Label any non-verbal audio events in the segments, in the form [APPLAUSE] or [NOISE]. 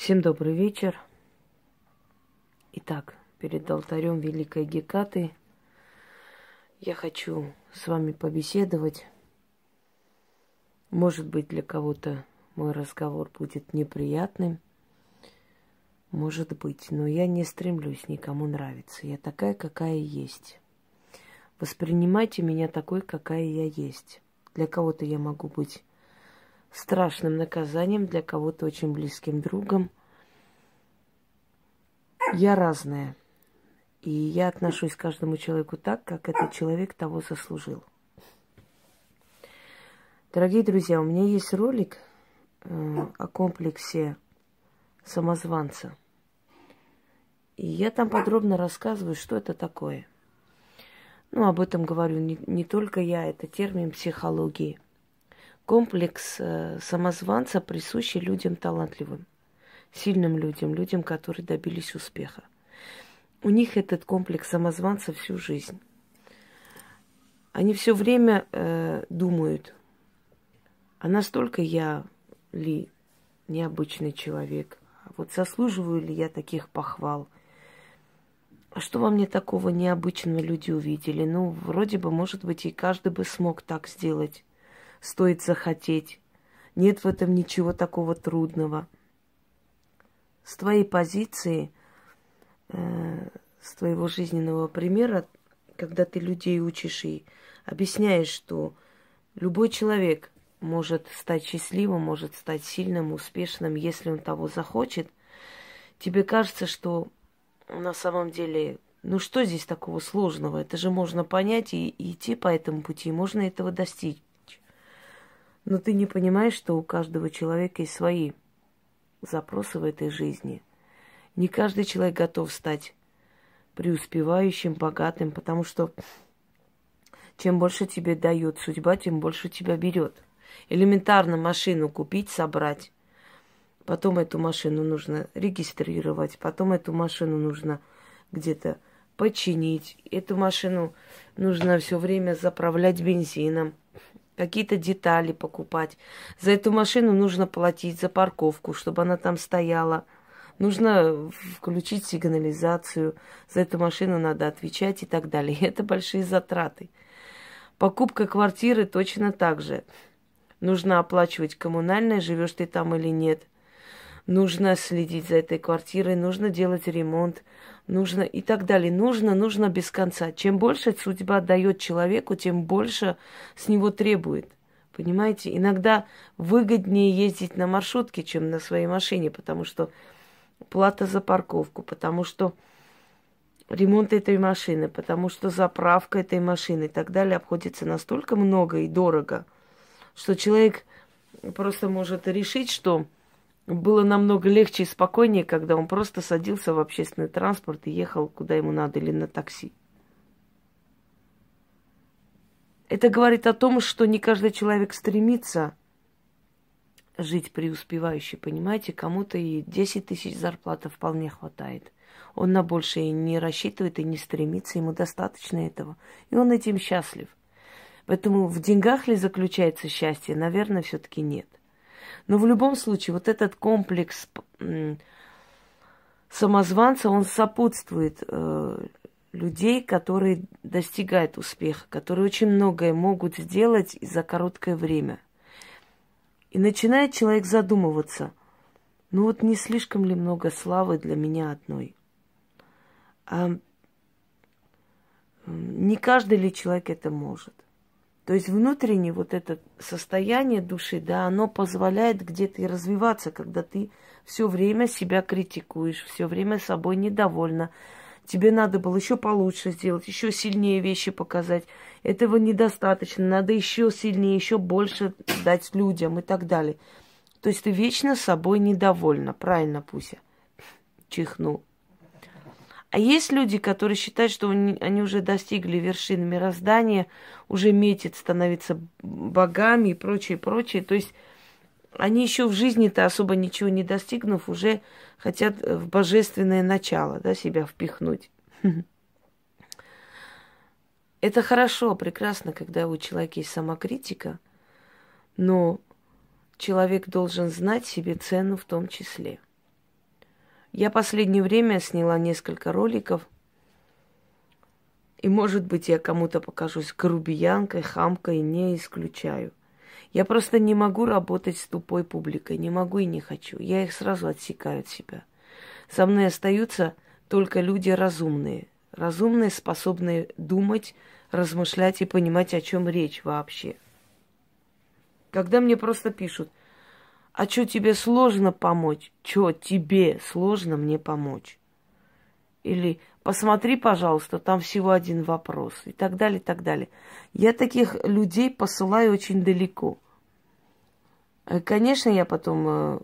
Всем добрый вечер. Итак, перед алтарем Великой Гекаты я хочу с вами побеседовать. Может быть, для кого-то мой разговор будет неприятным. Может быть, но я не стремлюсь никому нравиться. Я такая, какая есть. Воспринимайте меня такой, какая я есть. Для кого-то я могу быть страшным наказанием, для кого-то очень близким другом. Я разная. И я отношусь к каждому человеку так, как этот человек того заслужил. Дорогие друзья, у меня есть ролик э, о комплексе самозванца. И я там подробно рассказываю, что это такое. Ну, об этом говорю не, не только я, это термин психологии – Комплекс э, самозванца присущий людям талантливым, сильным людям, людям, которые добились успеха. У них этот комплекс самозванца всю жизнь. Они все время э, думают, а настолько я ли необычный человек, вот заслуживаю ли я таких похвал. А что во мне такого необычного люди увидели? Ну, вроде бы, может быть, и каждый бы смог так сделать стоит захотеть. Нет в этом ничего такого трудного. С твоей позиции, э, с твоего жизненного примера, когда ты людей учишь и объясняешь, что любой человек может стать счастливым, может стать сильным, успешным, если он того захочет, тебе кажется, что на самом деле, ну что здесь такого сложного? Это же можно понять и, и идти по этому пути, можно этого достичь. Но ты не понимаешь, что у каждого человека есть свои запросы в этой жизни. Не каждый человек готов стать преуспевающим, богатым, потому что чем больше тебе дает судьба, тем больше тебя берет. Элементарно машину купить, собрать. Потом эту машину нужно регистрировать, потом эту машину нужно где-то починить. Эту машину нужно все время заправлять бензином какие-то детали покупать. За эту машину нужно платить за парковку, чтобы она там стояла. Нужно включить сигнализацию. За эту машину надо отвечать и так далее. [LAUGHS] Это большие затраты. Покупка квартиры точно так же. Нужно оплачивать коммунальное, живешь ты там или нет. Нужно следить за этой квартирой, нужно делать ремонт, нужно и так далее. Нужно, нужно без конца. Чем больше судьба дает человеку, тем больше с него требует. Понимаете? Иногда выгоднее ездить на маршрутке, чем на своей машине, потому что плата за парковку, потому что ремонт этой машины, потому что заправка этой машины и так далее обходится настолько много и дорого, что человек просто может решить, что было намного легче и спокойнее, когда он просто садился в общественный транспорт и ехал куда ему надо или на такси. Это говорит о том, что не каждый человек стремится жить преуспевающе, понимаете? Кому-то и 10 тысяч зарплаты вполне хватает. Он на большее не рассчитывает и не стремится, ему достаточно этого. И он этим счастлив. Поэтому в деньгах ли заключается счастье? Наверное, все-таки нет. Но в любом случае, вот этот комплекс самозванца, он сопутствует э, людей, которые достигают успеха, которые очень многое могут сделать за короткое время. И начинает человек задумываться, ну вот не слишком ли много славы для меня одной? А не каждый ли человек это может? То есть внутреннее вот это состояние души, да, оно позволяет где-то и развиваться, когда ты все время себя критикуешь, все время собой недовольна. Тебе надо было еще получше сделать, еще сильнее вещи показать. Этого недостаточно, надо еще сильнее, еще больше дать людям и так далее. То есть ты вечно собой недовольна, правильно, Пуся? Чихнул. А есть люди, которые считают, что они уже достигли вершины мироздания, уже метят становиться богами и прочее, прочее. То есть они еще в жизни-то особо ничего не достигнув, уже хотят в божественное начало да, себя впихнуть. [LAUGHS] Это хорошо, прекрасно, когда у человека есть самокритика, но человек должен знать себе цену в том числе – Я последнее время сняла несколько роликов. И, может быть, я кому-то покажусь грубиянкой, хамкой, не исключаю. Я просто не могу работать с тупой публикой, не могу и не хочу. Я их сразу отсекаю от себя. Со мной остаются только люди разумные. Разумные, способные думать, размышлять и понимать, о чем речь вообще. Когда мне просто пишут, а что тебе сложно помочь? Что тебе сложно мне помочь? Или посмотри, пожалуйста, там всего один вопрос. И так далее, и так далее. Я таких людей посылаю очень далеко. Э, конечно, я потом э,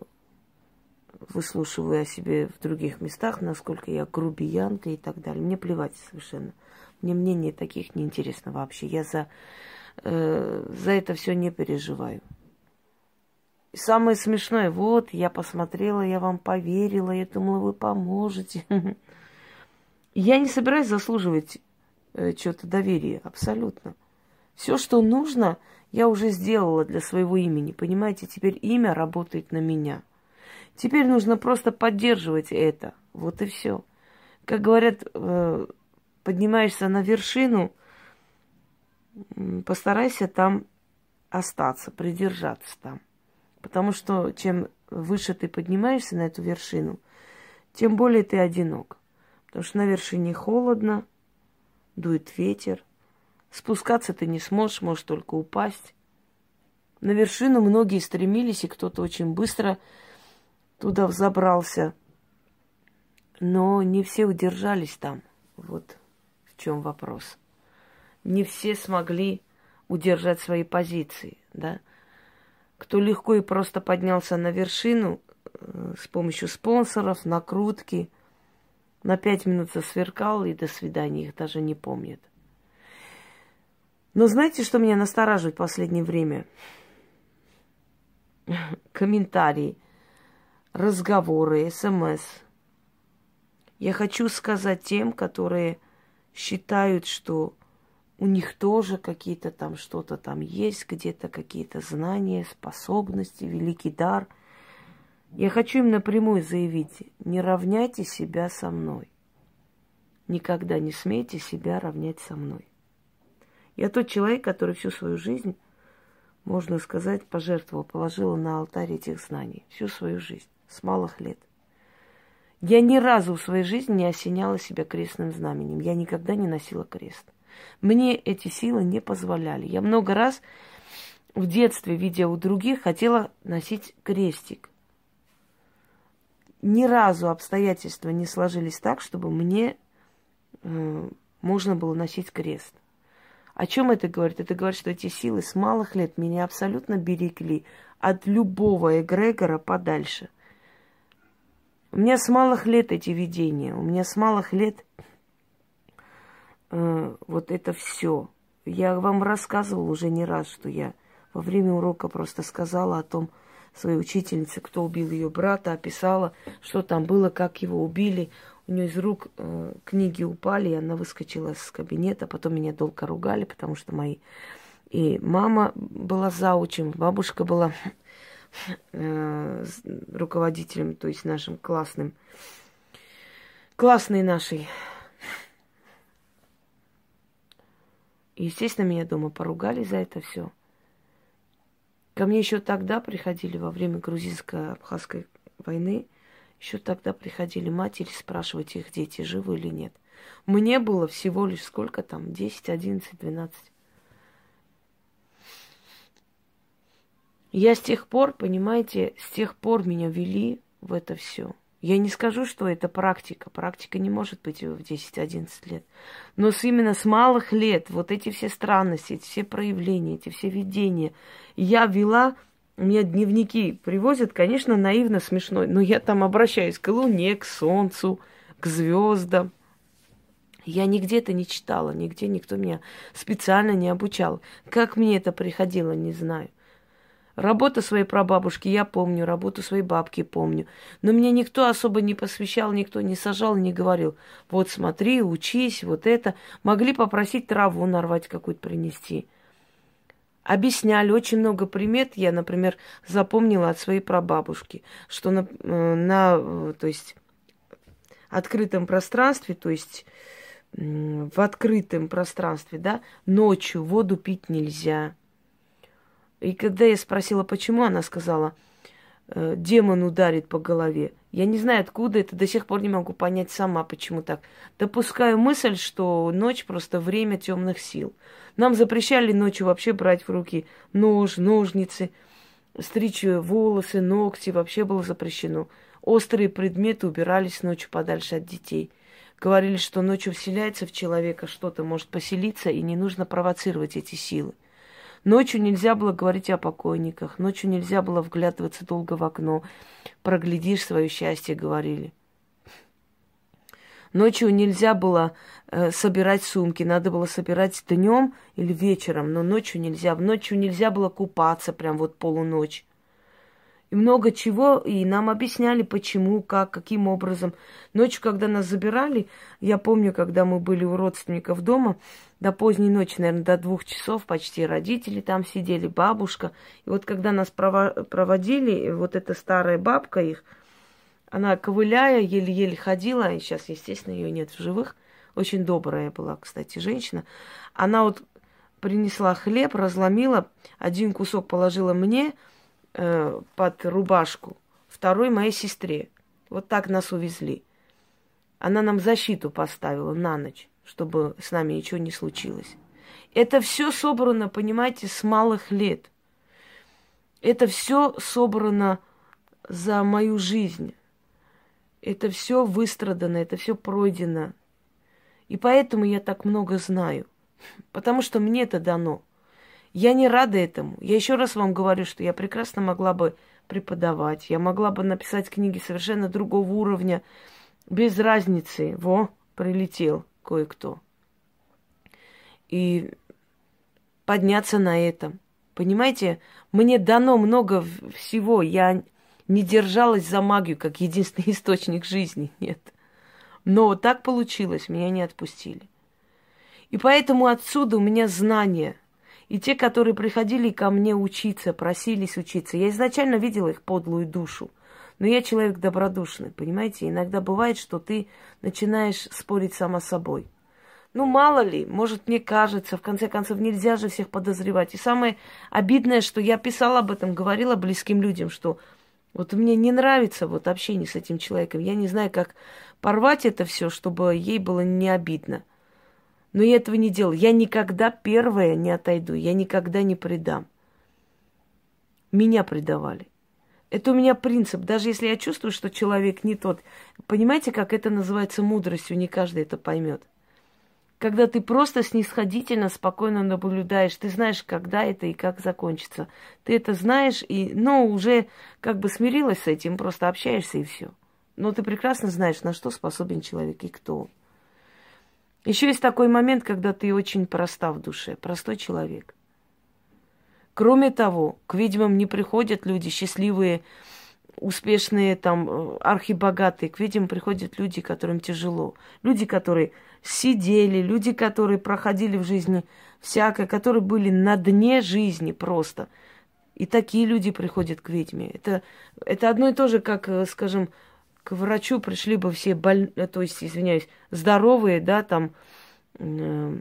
выслушиваю о себе в других местах, насколько я грубиянка и так далее. Мне плевать совершенно. Мне мнение таких не интересно вообще. Я за, э, за это все не переживаю. И самое смешное, вот, я посмотрела, я вам поверила, я думала, вы поможете. [LAUGHS] Я не собираюсь заслуживать э, что-то доверия, абсолютно. Все, что нужно, я уже сделала для своего имени, понимаете? Теперь имя работает на меня. Теперь нужно просто поддерживать это. Вот и все. Как говорят, э, поднимаешься на вершину, постарайся там остаться, придержаться там. Потому что чем выше ты поднимаешься на эту вершину, тем более ты одинок. Потому что на вершине холодно, дует ветер. Спускаться ты не сможешь, можешь только упасть. На вершину многие стремились, и кто-то очень быстро туда взобрался. Но не все удержались там. Вот в чем вопрос. Не все смогли удержать свои позиции, да. Кто легко и просто поднялся на вершину э, с помощью спонсоров, накрутки, на пять минут засверкал и до свидания, их даже не помнят. Но знаете, что меня настораживает в последнее время? [LAUGHS] Комментарии, разговоры, смс. Я хочу сказать тем, которые считают, что у них тоже какие-то там что-то там есть, где-то какие-то знания, способности, великий дар. Я хочу им напрямую заявить, не равняйте себя со мной. Никогда не смейте себя равнять со мной. Я тот человек, который всю свою жизнь, можно сказать, пожертвовал, положила на алтарь этих знаний. Всю свою жизнь, с малых лет. Я ни разу в своей жизни не осеняла себя крестным знаменем. Я никогда не носила крест. Мне эти силы не позволяли. Я много раз в детстве, видя у других, хотела носить крестик. Ни разу обстоятельства не сложились так, чтобы мне э, можно было носить крест. О чем это говорит? Это говорит, что эти силы с малых лет меня абсолютно берегли от любого эгрегора подальше. У меня с малых лет эти видения, у меня с малых лет э, вот это все. Я вам рассказывала уже не раз, что я во время урока просто сказала о том своей учительнице, кто убил ее брата, описала, что там было, как его убили. У нее из рук э, книги упали, и она выскочила из кабинета. Потом меня долго ругали, потому что мои и мама была заучим, бабушка была э, руководителем, то есть нашим классным, классной нашей И, естественно, меня дома поругали за это все. Ко мне еще тогда приходили во время грузинско-абхазской войны, еще тогда приходили матери спрашивать их дети, живы или нет. Мне было всего лишь сколько там, 10, 11, 12. Я с тех пор, понимаете, с тех пор меня вели в это все. Я не скажу, что это практика. Практика не может быть в 10-11 лет. Но с, именно с малых лет вот эти все странности, эти все проявления, эти все видения. Я вела, у меня дневники привозят, конечно, наивно смешной, но я там обращаюсь к Луне, к Солнцу, к звездам. Я нигде это не читала, нигде никто меня специально не обучал. Как мне это приходило, не знаю. Работу своей прабабушки я помню, работу своей бабки помню. Но меня никто особо не посвящал, никто не сажал, не говорил. Вот смотри, учись, вот это. Могли попросить траву нарвать какую-то принести. Объясняли очень много примет. Я, например, запомнила от своей прабабушки, что на, э, на то есть открытом пространстве, то есть в открытом пространстве, да, ночью воду пить нельзя. И когда я спросила, почему, она сказала, «Э, демон ударит по голове. Я не знаю, откуда это, до сих пор не могу понять сама, почему так. Допускаю мысль, что ночь просто время темных сил. Нам запрещали ночью вообще брать в руки нож, ножницы, стричь волосы, ногти, вообще было запрещено. Острые предметы убирались ночью подальше от детей. Говорили, что ночью вселяется в человека что-то, может поселиться, и не нужно провоцировать эти силы. Ночью нельзя было говорить о покойниках, ночью нельзя было вглядываться долго в окно. Проглядишь свое счастье, говорили. Ночью нельзя было э, собирать сумки, надо было собирать днем или вечером, но ночью нельзя. Ночью нельзя было купаться, прям вот полуночь и много чего, и нам объясняли, почему, как, каким образом. Ночью, когда нас забирали, я помню, когда мы были у родственников дома, до поздней ночи, наверное, до двух часов почти родители там сидели, бабушка. И вот когда нас проводили, вот эта старая бабка их, она ковыляя, еле-еле ходила, и сейчас, естественно, ее нет в живых, очень добрая была, кстати, женщина. Она вот принесла хлеб, разломила, один кусок положила мне, э, под рубашку, второй моей сестре. Вот так нас увезли. Она нам защиту поставила на ночь, чтобы с нами ничего не случилось. Это все собрано, понимаете, с малых лет. Это все собрано за мою жизнь. Это все выстрадано, это все пройдено. И поэтому я так много знаю. Потому что мне это дано. Я не рада этому. Я еще раз вам говорю, что я прекрасно могла бы преподавать, я могла бы написать книги совершенно другого уровня, без разницы. Во, прилетел кое-кто. И подняться на этом. Понимаете, мне дано много всего. Я не держалась за магию, как единственный [LAUGHS] источник жизни. Нет. Но так получилось, меня не отпустили. И поэтому отсюда у меня знания – и те, которые приходили ко мне учиться, просились учиться, я изначально видела их подлую душу. Но я человек добродушный, понимаете? Иногда бывает, что ты начинаешь спорить сама с собой. Ну, мало ли, может, мне кажется, в конце концов, нельзя же всех подозревать. И самое обидное, что я писала об этом, говорила близким людям, что вот мне не нравится вот общение с этим человеком. Я не знаю, как порвать это все, чтобы ей было не обидно. Но я этого не делаю. Я никогда первая не отойду, я никогда не предам. Меня предавали. Это у меня принцип. Даже если я чувствую, что человек не тот. Понимаете, как это называется мудростью? Не каждый это поймет. Когда ты просто снисходительно, спокойно наблюдаешь, ты знаешь, когда это и как закончится. Ты это знаешь, и, ну, уже как бы смирилась с этим, просто общаешься и все. Но ты прекрасно знаешь, на что способен человек и кто он. Еще есть такой момент, когда ты очень проста в душе, простой человек. Кроме того, к ведьмам не приходят люди счастливые, успешные, там, э, архибогатые. К ведьмам приходят люди, которым тяжело. Люди, которые сидели, люди, которые проходили в жизни всякое, которые были на дне жизни просто. И такие люди приходят к ведьме. Это, это одно и то же, как, э, скажем, к врачу пришли бы все больные, э, то есть, извиняюсь, здоровые, да, там, э,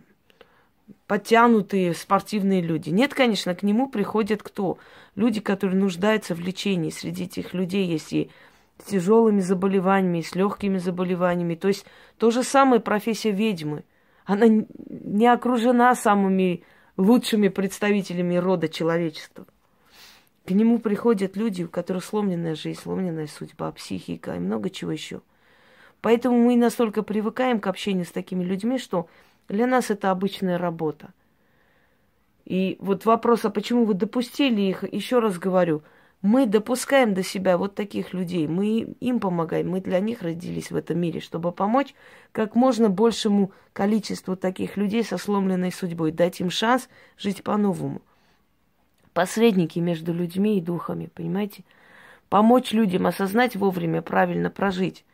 подтянутые спортивные люди. Нет, конечно, к нему приходят кто? Люди, которые нуждаются в лечении. Среди этих людей есть и с тяжелыми заболеваниями, и с легкими заболеваниями. То есть то же самое профессия ведьмы. Она не окружена самыми лучшими представителями рода человечества. К нему приходят люди, у которых сломленная жизнь, сломленная судьба, психика и много чего еще. Поэтому мы настолько привыкаем к общению с такими людьми, что для нас это обычная работа. И вот вопрос, а почему вы допустили их, еще раз говорю, мы допускаем до себя вот таких людей, мы им помогаем, мы для них родились в этом мире, чтобы помочь как можно большему количеству таких людей со сломленной судьбой, дать им шанс жить по-новому посредники между людьми и духами, понимаете? Помочь людям осознать вовремя, правильно прожить,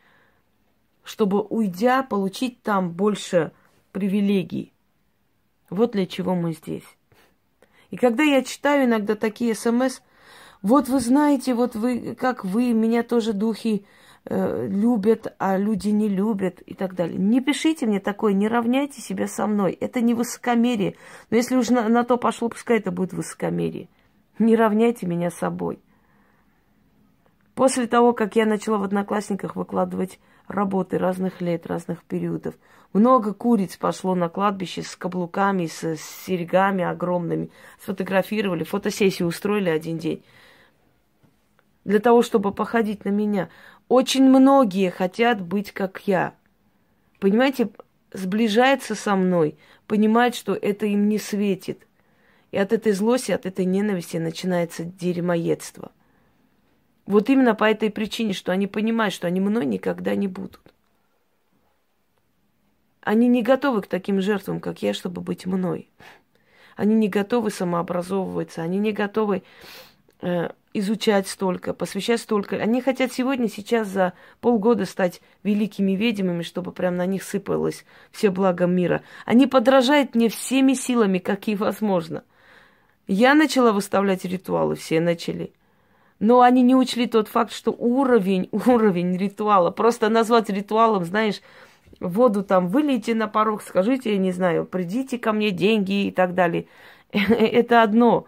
чтобы, уйдя, получить там больше привилегий. Вот для чего мы здесь. И когда я читаю иногда такие смс, Вот вы знаете, вот вы, как вы, меня тоже духи любят, а люди не любят и так далее. Не пишите мне такое, не равняйте себя со мной. Это не высокомерие. Но если уж на, на то пошло, пускай это будет высокомерие. Не равняйте меня собой. После того, как я начала в Одноклассниках выкладывать работы разных лет, разных периодов, много куриц пошло на кладбище с каблуками, с, с серьгами огромными. Сфотографировали, фотосессию устроили один день. Для того, чтобы походить на меня. Очень многие хотят быть как я. Понимаете, сближается со мной, понимает, что это им не светит. И от этой злости, от этой ненависти начинается дерьмоедство – вот именно по этой причине, что они понимают, что они мной никогда не будут. Они не готовы к таким жертвам, как я, чтобы быть мной. Они не готовы самообразовываться, они не готовы изучать столько, посвящать столько. Они хотят сегодня, сейчас за полгода стать великими ведьмами, чтобы прям на них сыпалось все благо мира. Они подражают мне всеми силами, какие возможно. Я начала выставлять ритуалы, все начали – но они не учли тот факт, что уровень, [LAUGHS] уровень ритуала, просто назвать ритуалом, знаешь, воду там вылейте на порог, скажите, я не знаю, придите ко мне деньги и так далее. [LAUGHS] Это одно.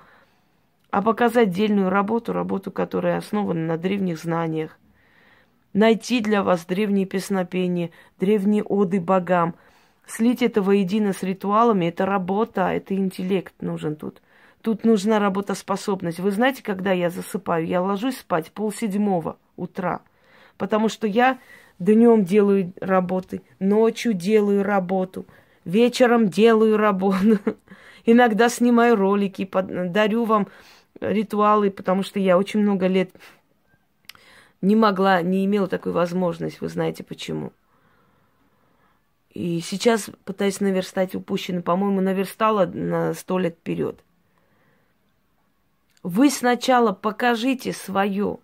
А показать дельную работу, работу, которая основана на древних знаниях. Найти для вас древние песнопения, древние оды богам. Слить это воедино с ритуалами, это работа, это интеллект нужен тут. Тут нужна работоспособность. Вы знаете, когда я засыпаю? Я ложусь спать полседьмого утра, потому что я днем делаю работы, ночью делаю работу, вечером делаю работу. [LAUGHS] Иногда снимаю ролики, дарю вам ритуалы, потому что я очень много лет не могла, не имела такой возможности. Вы знаете почему. И сейчас пытаюсь наверстать упущенное. По-моему, наверстала на сто лет вперед. Вы сначала покажите свое.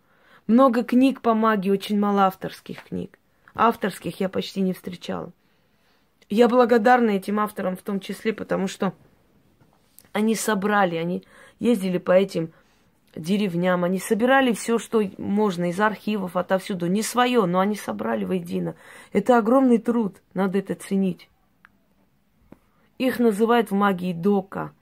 Много книг по магии, очень мало авторских книг. Авторских я почти не встречала. Я благодарна этим авторам в том числе, потому что они собрали, они ездили по этим деревням, они собирали все, что можно из архивов, отовсюду. Не свое, но они собрали воедино. Это огромный труд, надо это ценить. Их называют в магии дока.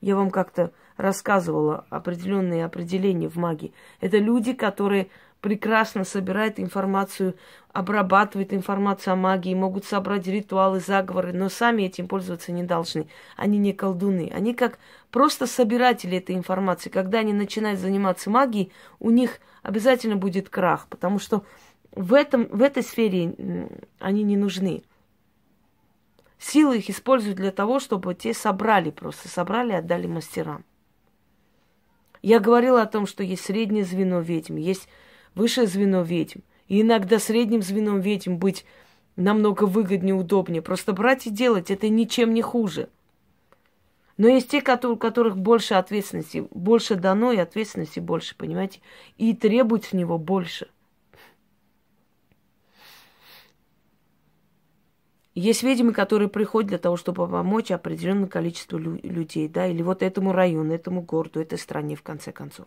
Я вам как-то рассказывала определенные определения в магии. Это люди, которые прекрасно собирают информацию, обрабатывают информацию о магии, могут собрать ритуалы, заговоры, но сами этим пользоваться не должны. Они не колдуны. Они как просто собиратели этой информации. Когда они начинают заниматься магией, у них обязательно будет крах, потому что в, этом, в этой сфере они не нужны. Силы их используют для того, чтобы те собрали просто, собрали и отдали мастерам. Я говорила о том, что есть среднее звено ведьм, есть высшее звено ведьм. И иногда средним звеном ведьм быть намного выгоднее, удобнее. Просто брать и делать это ничем не хуже. Но есть те, у которых больше ответственности, больше дано и ответственности больше, понимаете? И требует с него больше – Есть ведьмы, которые приходят для того, чтобы помочь определенному количеству лю- людей, да, или вот этому району, этому городу, этой стране, в конце концов.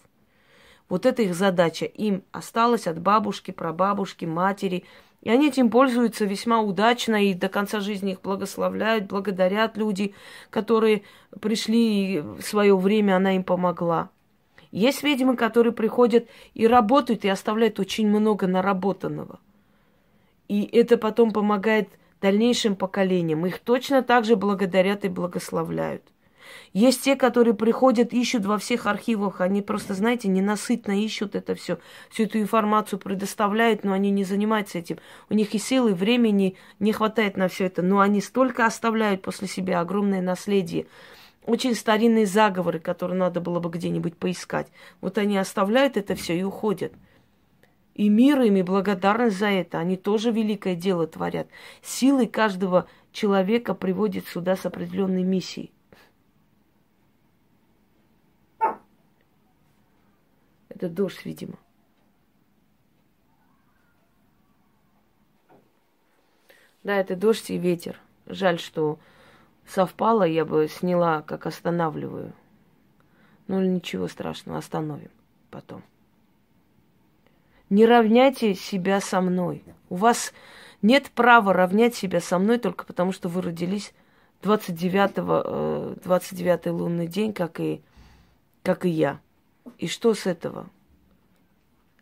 Вот это их задача. Им осталось от бабушки, прабабушки, матери. И они этим пользуются весьма удачно и до конца жизни их благословляют, благодарят люди, которые пришли и в свое время она им помогла. Есть ведьмы, которые приходят и работают, и оставляют очень много наработанного. И это потом помогает дальнейшим поколениям. Их точно так же благодарят и благословляют. Есть те, которые приходят, ищут во всех архивах, они просто, знаете, ненасытно ищут это все, всю эту информацию предоставляют, но они не занимаются этим. У них и силы, и времени не хватает на все это, но они столько оставляют после себя огромное наследие. Очень старинные заговоры, которые надо было бы где-нибудь поискать. Вот они оставляют это все и уходят. И мир им, и благодарность за это. Они тоже великое дело творят. Силы каждого человека приводит сюда с определенной миссией. Это дождь, видимо. Да, это дождь и ветер. Жаль, что совпало, я бы сняла, как останавливаю. Ну, ничего страшного, остановим. потом. Не равняйте себя со мной. У вас нет права равнять себя со мной только потому, что вы родились 29, 29 лунный день, как и, как и я. И что с этого?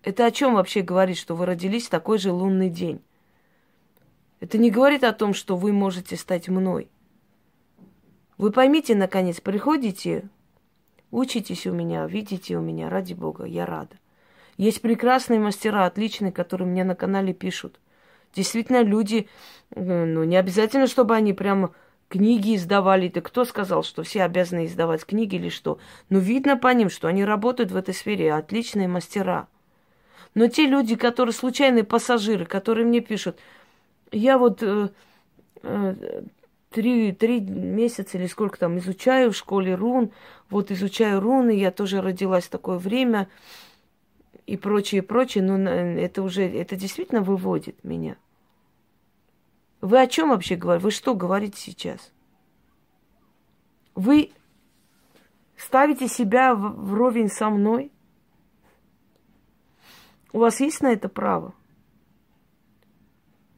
Это о чем вообще говорит, что вы родились в такой же лунный день? Это не говорит о том, что вы можете стать мной. Вы поймите, наконец, приходите, учитесь у меня, видите у меня, ради Бога, я рада. Есть прекрасные мастера, отличные, которые мне на канале пишут. Действительно, люди, ну, не обязательно, чтобы они прямо книги издавали. Да кто сказал, что все обязаны издавать книги или что? Но видно по ним, что они работают в этой сфере, отличные мастера. Но те люди, которые случайные пассажиры, которые мне пишут, я вот э, э, три, три месяца или сколько там изучаю в школе рун, вот изучаю руны, я тоже родилась в такое время и прочее, прочее, но это уже, это действительно выводит меня. Вы о чем вообще говорите? Вы что говорите сейчас? Вы ставите себя вровень со мной? У вас есть на это право?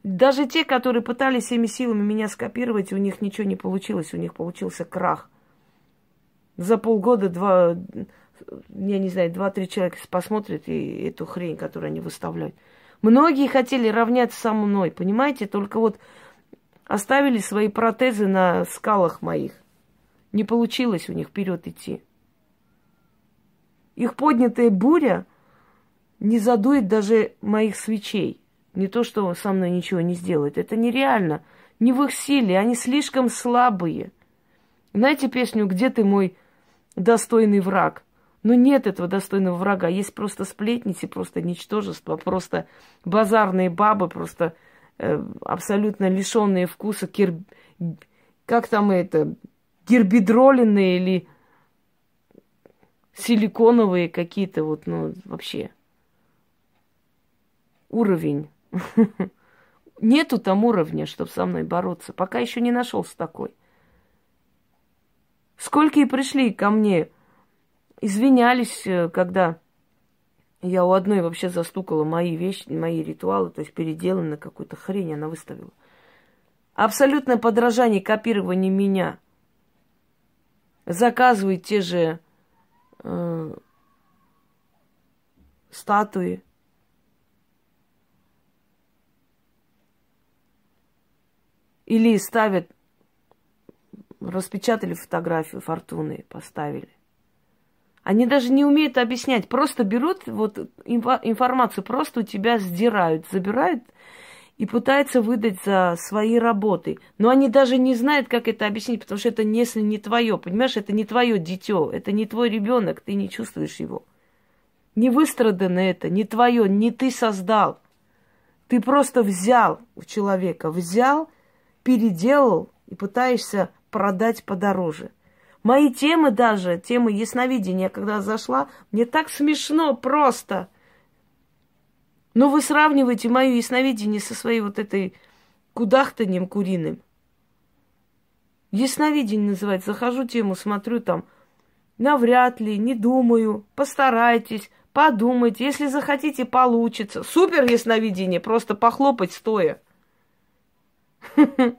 Даже те, которые пытались всеми силами меня скопировать, у них ничего не получилось, у них получился крах. За полгода два, я не знаю, два-три человека посмотрят и эту хрень, которую они выставляют. Многие хотели равняться со мной, понимаете? Только вот оставили свои протезы на скалах моих. Не получилось у них вперед идти. Их поднятая буря не задует даже моих свечей. Не то, что со мной ничего не сделает. Это нереально. Не в их силе. Они слишком слабые. Знаете песню «Где ты, мой достойный враг»? Ну, нет этого достойного врага. Есть просто сплетницы, просто ничтожество, просто базарные бабы, просто э, абсолютно лишенные вкуса, кир... как там это, гербидроленные или силиконовые какие-то вот, ну, вообще. Уровень. [LAUGHS] Нету там уровня, чтобы со мной бороться. Пока еще не нашелся такой. Сколько и пришли ко мне извинялись, э, когда я у одной вообще застукала мои вещи, мои ритуалы, то есть переделанную какую-то хрень она выставила. Абсолютное подражание, копирование меня. Заказывает те же э, статуи. Или ставят, распечатали фотографию фортуны, поставили. Они даже не умеют объяснять, просто берут вот информацию, просто у тебя сдирают, забирают и пытаются выдать за свои работы. Но они даже не знают, как это объяснить, потому что это если не твое, понимаешь, это не твое дитё, это не твой ребенок, ты не чувствуешь его. Не выстрадано это, не твое, не ты создал. Ты просто взял у человека, взял, переделал и пытаешься продать подороже. Мои темы даже, темы ясновидения, когда зашла, мне так смешно просто. Но вы сравниваете мое ясновидение со своей вот этой кудахтанием куриным. Ясновидение называется. Захожу тему, смотрю там. Навряд ли, не думаю. Постарайтесь, подумайте. Если захотите, получится. Супер ясновидение, просто похлопать стоя. [LAUGHS]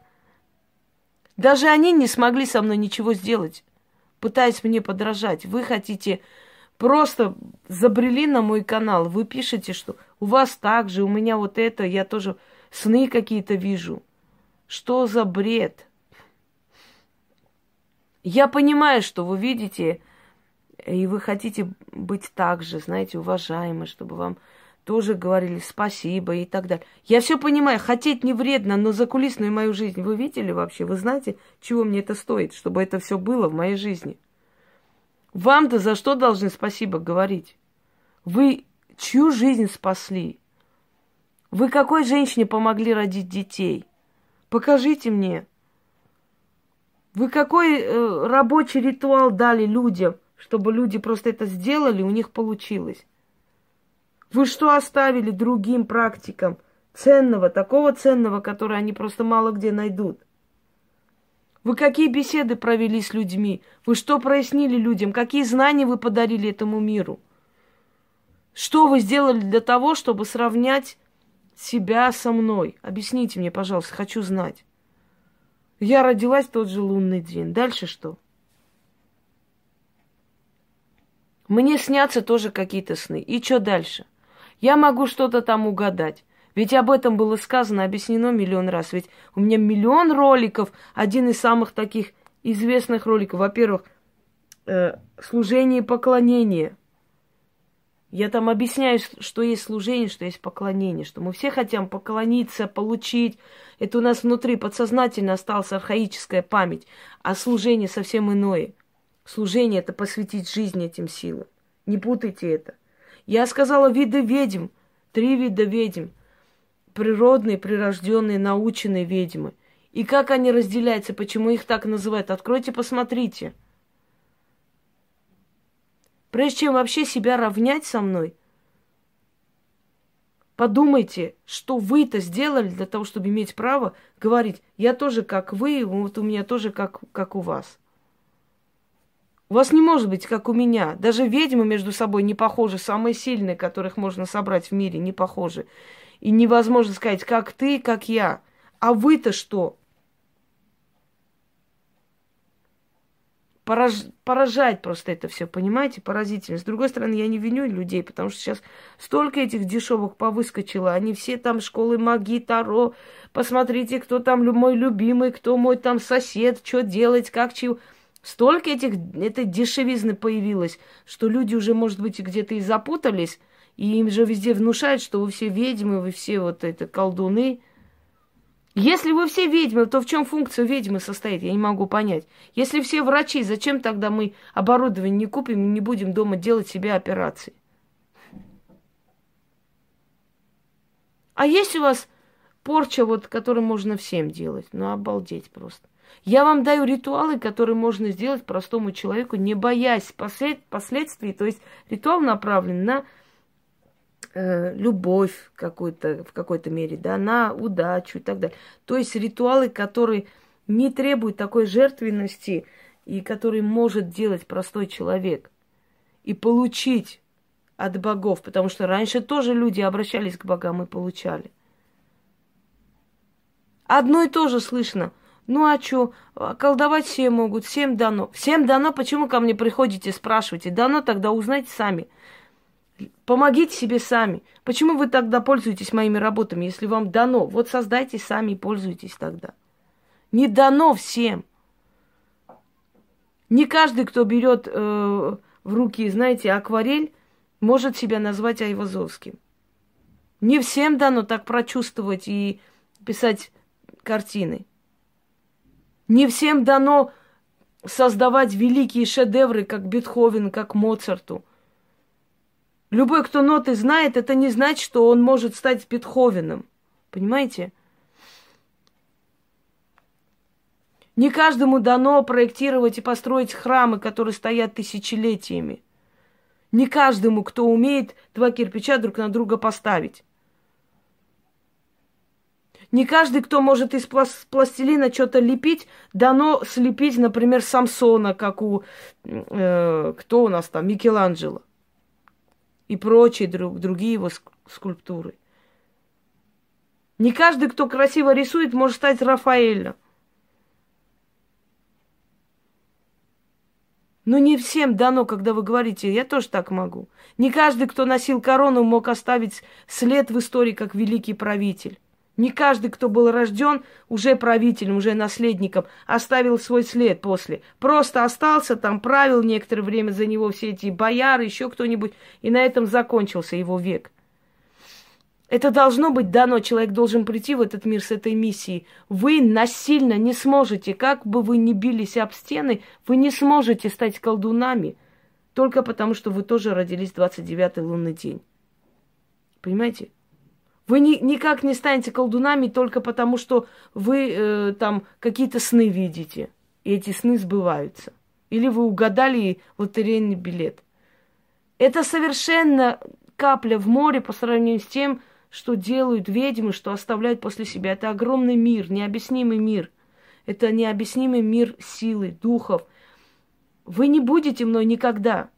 Даже они не смогли со мной ничего сделать пытаясь мне подражать. Вы хотите просто забрели на мой канал, вы пишете, что у вас так же, у меня вот это, я тоже сны какие-то вижу. Что за бред? Я понимаю, что вы видите, и вы хотите быть так же, знаете, уважаемы, чтобы вам тоже говорили спасибо и так далее. Я все понимаю, хотеть не вредно, но за кулисную мою жизнь вы видели вообще? Вы знаете, чего мне это стоит, чтобы это все было в моей жизни? Вам-то за что должны спасибо говорить? Вы чью жизнь спасли? Вы какой женщине помогли родить детей? Покажите мне. Вы какой э, рабочий ритуал дали людям, чтобы люди просто это сделали, у них получилось? Вы что оставили другим практикам ценного, такого ценного, которое они просто мало где найдут? Вы какие беседы провели с людьми? Вы что прояснили людям? Какие знания вы подарили этому миру? Что вы сделали для того, чтобы сравнять себя со мной? Объясните мне, пожалуйста, хочу знать. Я родилась в тот же лунный день. Дальше что? Мне снятся тоже какие-то сны. И что дальше? Я могу что-то там угадать. Ведь об этом было сказано, объяснено миллион раз. Ведь у меня миллион роликов. Один из самых таких известных роликов. Во-первых, э, служение и поклонение. Я там объясняю, что есть служение, что есть поклонение, что мы все хотим поклониться, получить. Это у нас внутри подсознательно осталась архаическая память, а служение совсем иное. Служение – это посвятить жизнь этим силам. Не путайте это. Я сказала виды ведьм, три вида ведьм. Природные, прирожденные, наученные ведьмы. И как они разделяются, почему их так называют? Откройте, посмотрите. Прежде чем вообще себя равнять со мной, подумайте, что вы-то сделали для того, чтобы иметь право говорить, я тоже как вы, вот у меня тоже как, как у вас. У вас не может быть, как у меня. Даже ведьмы между собой не похожи. Самые сильные, которых можно собрать в мире, не похожи. И невозможно сказать, как ты, как я. А вы-то что? Пораж... Поражает просто это все, понимаете, поразительно. С другой стороны, я не виню людей, потому что сейчас столько этих дешевок повыскочило. Они все там школы магии, Таро. Посмотрите, кто там мой любимый, кто мой там сосед, что делать, как чего. Столько этих, этой дешевизны появилось, что люди уже, может быть, где-то и запутались, и им же везде внушают, что вы все ведьмы, вы все вот это колдуны. Если вы все ведьмы, то в чем функция ведьмы состоит? Я не могу понять. Если все врачи, зачем тогда мы оборудование не купим и не будем дома делать себе операции? А есть у вас порча, вот, которую можно всем делать? Ну, обалдеть просто. Я вам даю ритуалы, которые можно сделать простому человеку, не боясь послед... последствий. То есть ритуал направлен на э, любовь какой-то, в какой-то мере, да, на удачу и так далее. То есть ритуалы, которые не требуют такой жертвенности и которые может делать простой человек и получить от богов, потому что раньше тоже люди обращались к богам и получали. Одно и то же слышно – ну а что, колдовать все могут, всем дано. Всем дано, почему ко мне приходите, спрашиваете? Дано, тогда узнайте сами. Помогите себе сами. Почему вы тогда пользуетесь моими работами, если вам дано? Вот создайте сами и пользуйтесь тогда. Не дано всем. Не каждый, кто берет э, в руки, знаете, акварель, может себя назвать Айвазовским. Не всем дано так прочувствовать и писать картины. Не всем дано создавать великие шедевры, как Бетховен, как Моцарту. Любой, кто ноты знает, это не значит, что он может стать Бетховеном. Понимаете? Не каждому дано проектировать и построить храмы, которые стоят тысячелетиями. Не каждому, кто умеет два кирпича друг на друга поставить. Не каждый, кто может из пластилина что-то лепить, дано слепить, например, Самсона, как у... Э, кто у нас там? Микеланджело. И прочие друг, другие его скульптуры. Не каждый, кто красиво рисует, может стать Рафаэлем. Но не всем дано, когда вы говорите, я тоже так могу. Не каждый, кто носил корону, мог оставить след в истории как великий правитель. Не каждый, кто был рожден уже правителем, уже наследником, оставил свой след после. Просто остался там, правил некоторое время за него все эти бояры, еще кто-нибудь, и на этом закончился его век. Это должно быть дано, человек должен прийти в этот мир с этой миссией. Вы насильно не сможете, как бы вы ни бились об стены, вы не сможете стать колдунами, только потому что вы тоже родились в 29-й лунный день. Понимаете? Вы ни, никак не станете колдунами только потому, что вы э, там какие-то сны видите, и эти сны сбываются. Или вы угадали лотерейный билет. Это совершенно капля в море по сравнению с тем, что делают ведьмы, что оставляют после себя. Это огромный мир, необъяснимый мир. Это необъяснимый мир силы, духов. Вы не будете мной никогда.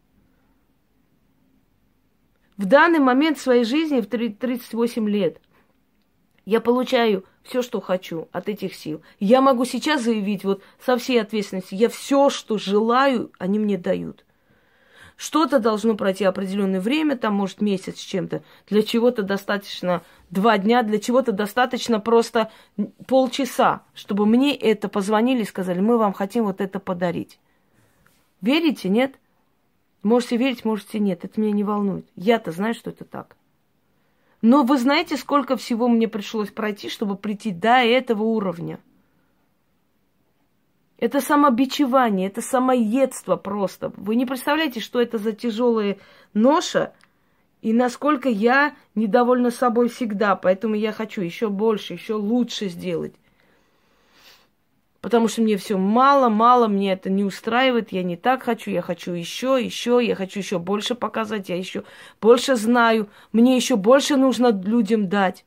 В данный момент своей жизни, в 38 лет, я получаю все, что хочу от этих сил. Я могу сейчас заявить вот со всей ответственностью, я все, что желаю, они мне дают. Что-то должно пройти определенное время, там, может, месяц с чем-то. Для чего-то достаточно два дня, для чего-то достаточно просто полчаса, чтобы мне это позвонили и сказали, мы вам хотим вот это подарить. Верите, нет? Можете верить, можете нет. Это меня не волнует. Я-то знаю, что это так. Но вы знаете, сколько всего мне пришлось пройти, чтобы прийти до этого уровня? Это самобичевание, это самоедство просто. Вы не представляете, что это за тяжелая ноша, и насколько я недовольна собой всегда. Поэтому я хочу еще больше, еще лучше сделать. Потому что мне все мало, мало, мне это не устраивает, я не так хочу, я хочу еще, еще, я хочу еще больше показать, я еще больше знаю, мне еще больше нужно людям дать.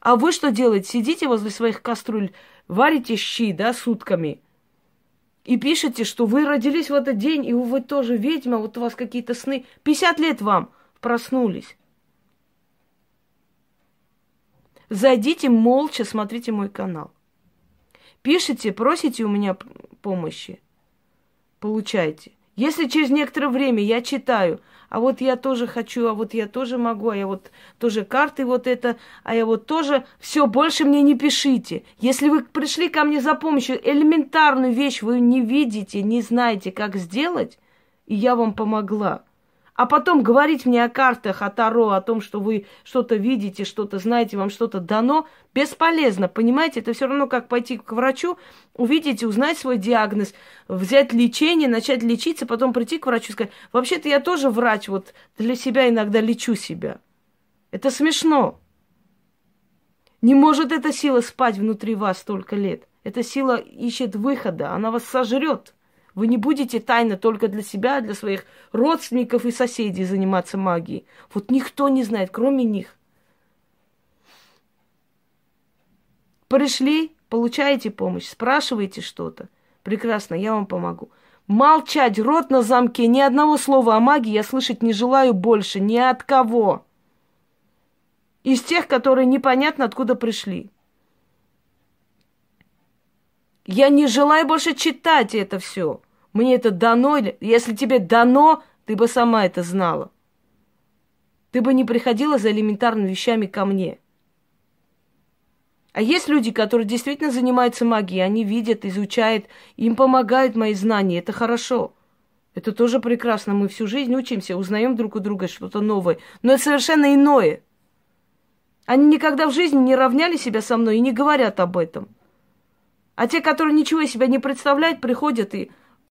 А вы что делаете? Сидите возле своих кастрюль, варите щи, да, сутками. И пишете, что вы родились в этот день, и вы тоже ведьма, вот у вас какие-то сны. 50 лет вам проснулись. Зайдите молча, смотрите мой канал. Пишите, просите у меня помощи. Получайте. Если через некоторое время я читаю, а вот я тоже хочу, а вот я тоже могу, а я вот тоже карты вот это, а я вот тоже, все, больше мне не пишите. Если вы пришли ко мне за помощью, элементарную вещь вы не видите, не знаете, как сделать, и я вам помогла. А потом говорить мне о картах, о Таро, о том, что вы что-то видите, что-то знаете, вам что-то дано, бесполезно, понимаете? Это все равно как пойти к врачу, увидеть, узнать свой диагноз, взять лечение, начать лечиться, потом прийти к врачу и сказать, вообще-то я тоже врач, вот для себя иногда лечу себя. Это смешно. Не может эта сила спать внутри вас столько лет. Эта сила ищет выхода, она вас сожрет. Вы не будете тайно только для себя, для своих родственников и соседей заниматься магией. Вот никто не знает, кроме них. Пришли, получаете помощь, спрашиваете что-то. Прекрасно, я вам помогу. Молчать, рот на замке, ни одного слова о магии я слышать не желаю больше, ни от кого. Из тех, которые непонятно откуда пришли. Я не желаю больше читать это все. Мне это дано, или если тебе дано, ты бы сама это знала. Ты бы не приходила за элементарными вещами ко мне. А есть люди, которые действительно занимаются магией, они видят, изучают, им помогают мои знания, это хорошо. Это тоже прекрасно, мы всю жизнь учимся, узнаем друг у друга что-то новое. Но это совершенно иное. Они никогда в жизни не равняли себя со мной и не говорят об этом. А те, которые ничего из себя не представляют, приходят и